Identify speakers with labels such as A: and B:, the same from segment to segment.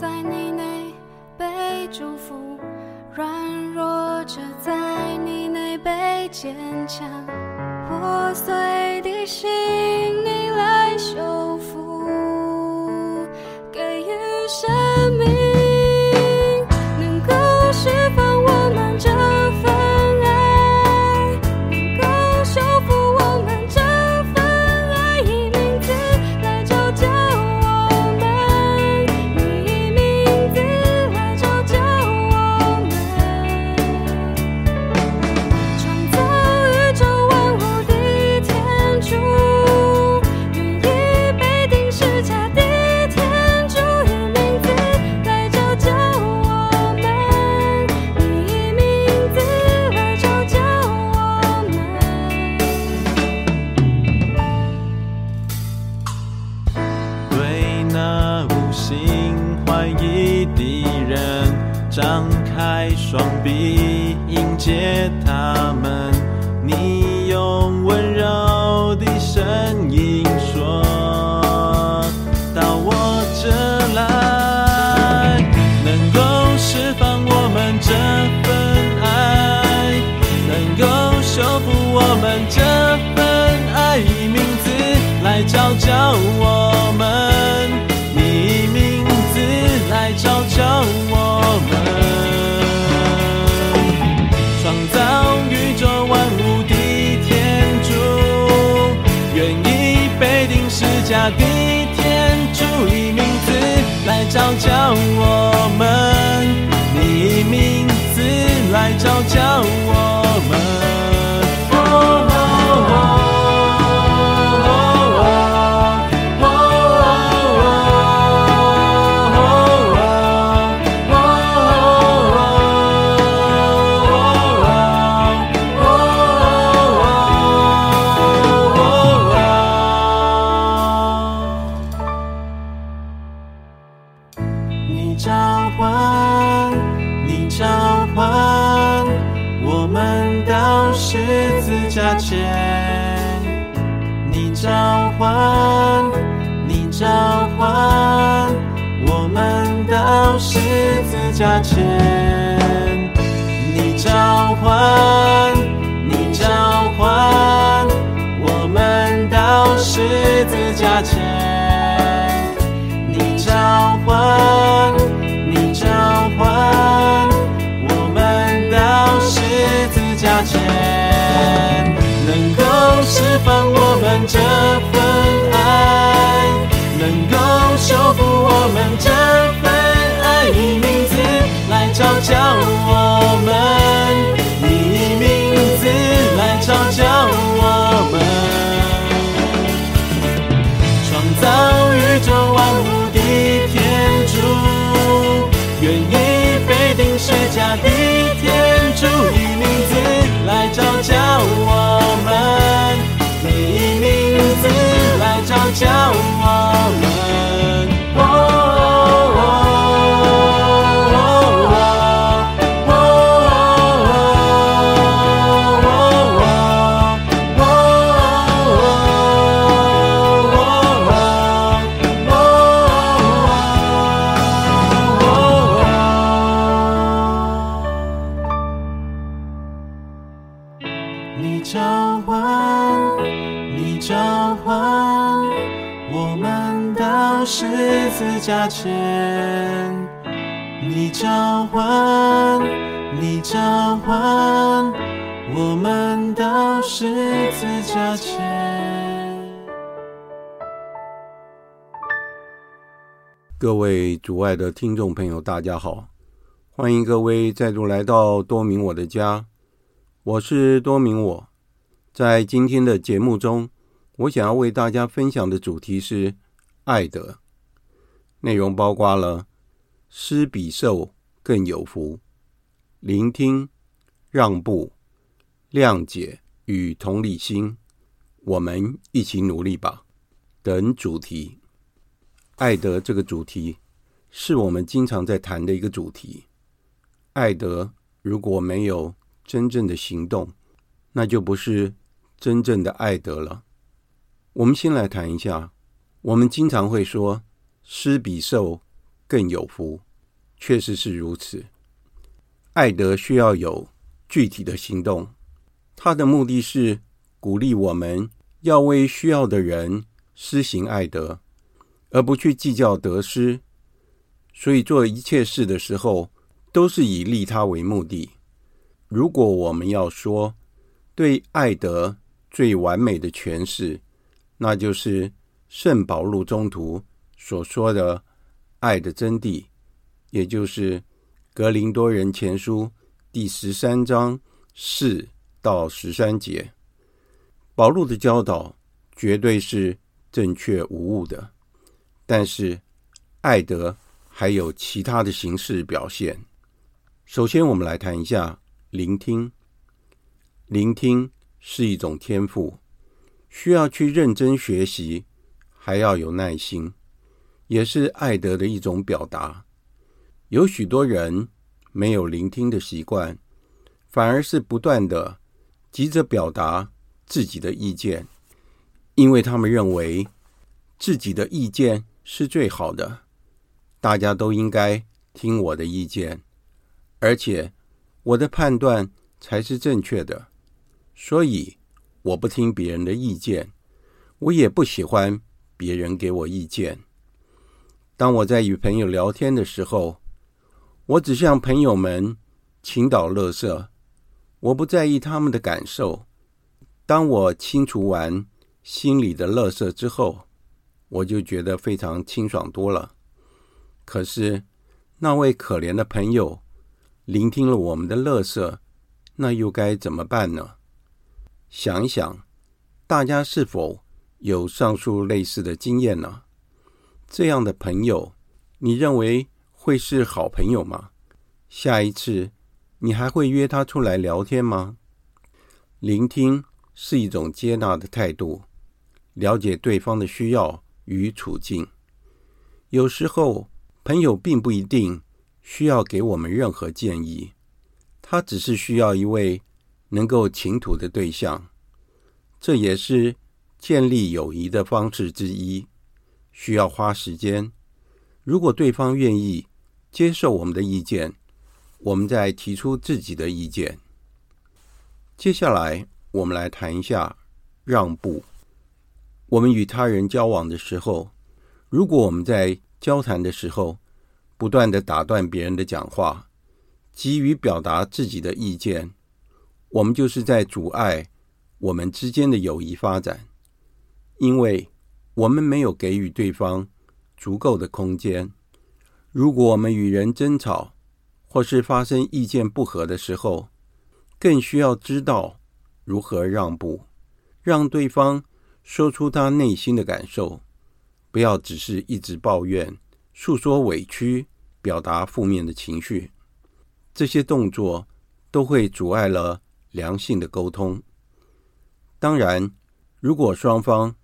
A: 在你内被祝福，软弱者在你内被坚强，破碎
B: 照旧
C: 召唤
B: 你召
C: 唤
B: 我
C: 们
B: 到十字架前你召唤你召唤我们到十字架前你召唤你召唤我们到十字架前。造宇宙万物的天主，愿意被定是家的天主的名字，来教教我们，以名字来
C: 教
B: 教我。
D: 各位主爱的听众朋友，大家好，欢迎各位再度来到多明我的家。我是多明我，在今天的节目中，我想要为大家分享的主题是爱的，内容包括了施比受更有福、聆听、让步、谅解与同理心，我们一起努力吧。等主题。爱德这个主题是我们经常在谈的一个主题。爱德如果没有真正的行动，那就不是真正的爱德了。我们先来谈一下，我们经常会说“施比受更有福。确实是如此。爱德需要有具体的行动，他的目的是鼓励我们要为需要的人施行爱德，而不去计较得失。所以做一切事的时候，都是以利他为目的。如果我们要说对爱德最完美的诠释，那就是圣保禄中途所说的爱的真谛，也就是格林多人前书第十三章四到十三节。保禄的教导绝对是正确无误的，但是爱德还有其他的形式表现。首先，我们来谈一下聆听。聆听是一种天赋，需要去认真学习，还要有耐心，也是爱德的一种表达。有许多人没有聆听的习惯，反而是不断的急着表达自己的意见，因为他们认为自己的意见是最好的，大家都应该听我的意见。而且，我的判断才是正确的，所以我不听别人的意见，我也不喜欢别人给我意见。当我在与朋友聊天的时候，我只向朋友们倾倒垃圾，我不在意他们的感受。当我清除完心里的垃圾之后，我就觉得非常清爽多了。可是，那位可怜的朋友，聆听了我们的乐色，那又该怎么办呢？想一想，大家是否有上述类似的经验呢？这样的朋友，你认为会是好朋友吗？下一次你还会约他出来聊天吗？聆听是一种接纳的态度，了解对方的需要与处境。有时候，朋友并不一定。需要给我们任何建议，他只是需要一位能够倾吐的对象，这也是建立友谊的方式之一。需要花时间。如果对方愿意接受我们的意见，我们再提出自己的意见。接下来，我们来谈一下让步。我们与他人交往的时候，如果我们在交谈的时候，不断地打断别人的讲话，急于表达自己的意见，我们就是在阻碍我们之间的友谊发展，因为我们没有给予对方足够的空间。如果我们与人争吵，或是发生意见不合的时候，更需要知道如何让步，让对方说出他内心的感受，不要只是一直抱怨。诉说委屈，表达负面的情绪，这些动作都会阻碍了良性的沟通。当然，如果双方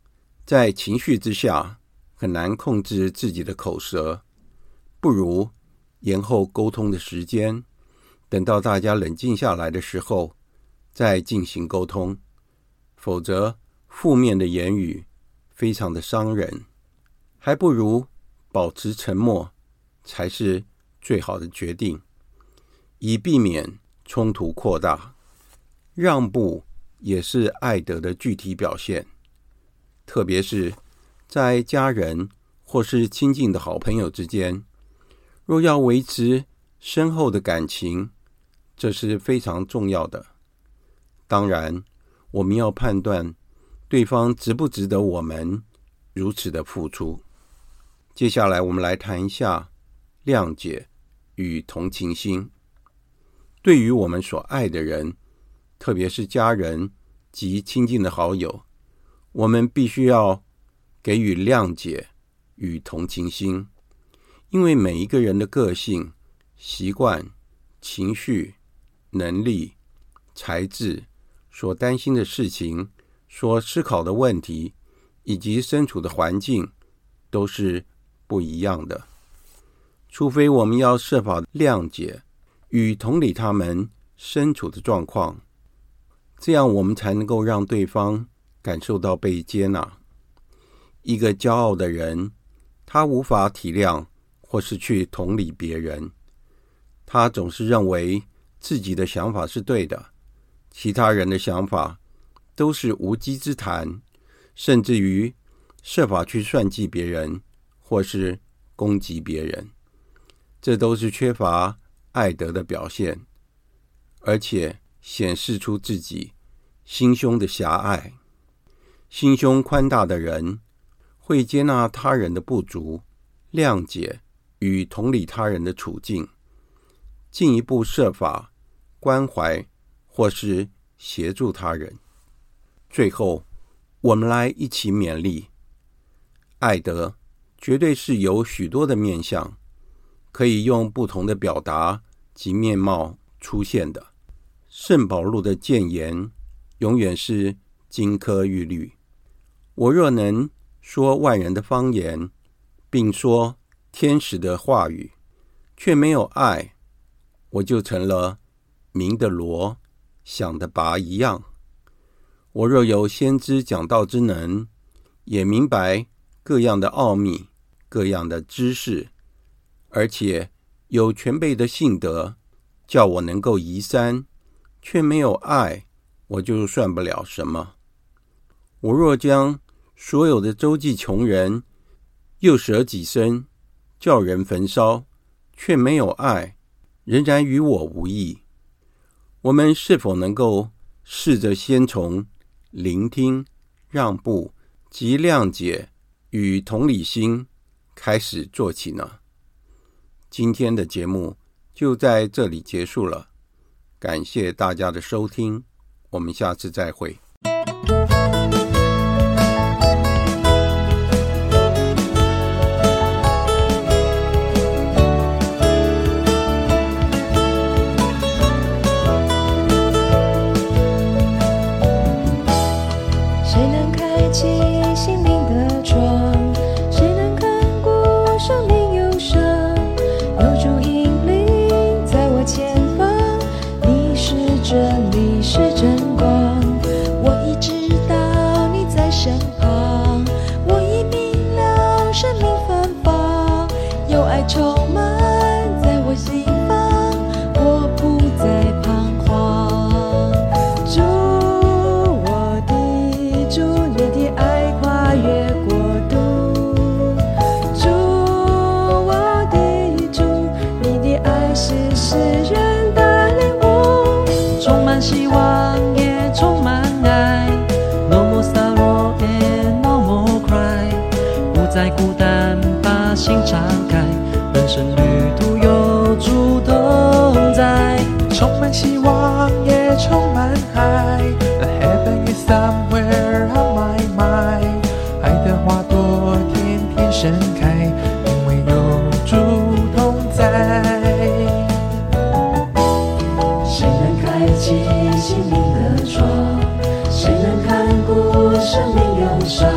D: 在情绪之下很难控制自己的口舌，不如延后沟通的时间，等到大家冷静下来的时候再进行沟通。否则，负面的言语非常的伤人，还不如。保持沉默才是最好的决定，以避免冲突扩大。让步也是爱德的具体表现，特别是在家人或是亲近的好朋友之间，若要维持深厚的感情，这是非常重要的。当然，我们要判断对方值不值得我们如此的付出。接下来，我们来谈一下谅解与同情心。对于我们所爱的人，特别是家人及亲近的好友，我们必须要给予谅解与同情心，因为每一个人的个性、习惯、情绪、能力、才智、所担心的事情、所思考的问题，以及身处的环境，都是不一样的，除非我们要设法谅解与同理他们身处的状况，这样我们才能够让对方感受到被接纳。一个骄傲的人，他无法体谅或是去同理别人。他总是认为自己的想法是对的，其他人的想法都是无稽之谈，甚至于设法去算计别人，或是攻击别人。这都是缺乏爱德的表现，而且显示出自己心胸的狭隘。心胸宽大的人会接纳他人的不足，谅解与同理他人的处境，进一步设法关怀或是协助他人。最后，我们来一起勉励：爱德绝对是有许多的面相。可以用不同的表达及面貌出现的。圣保禄的谏言永远是金科玉律。我若能说万人的方言，并说天使的话语，却没有爱，我就成了鸣的锣，响的拔一样。我若有先知讲道之能，也明白各样的奥秘，各样的知识。而且有全备的信德，叫我能够移山，却没有爱，我就算不了什么。我若将所有的周济穷人，又舍己身，叫人焚烧，却没有爱，仍然与我无异。我们是否能够试着先从聆听、让步及谅解与同理心开始做起呢？今天的节目就在这里结束了，感谢大家的收听，我们下次再会。
E: 希望也充满爱，No more sorrow, no more cry，不再孤单，把心敞开，人生旅途有主同在。
F: 充满希望，也充满爱，爱的花朵天天盛开。因为有主同在
G: 心灵的窗，谁能看顾生命忧伤？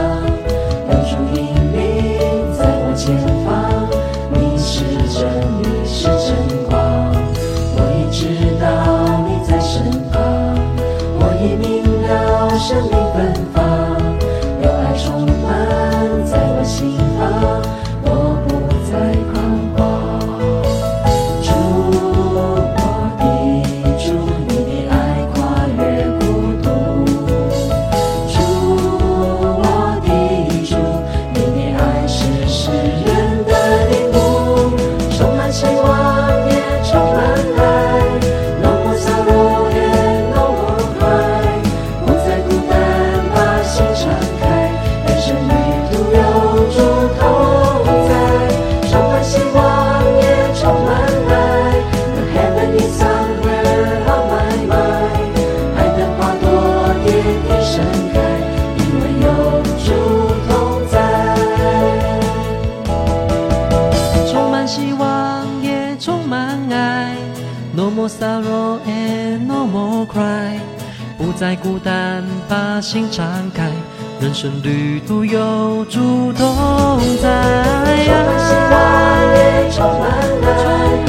E: 再孤单，把心敞开，人生旅途有主同在。
G: 充，充满
E: 爱。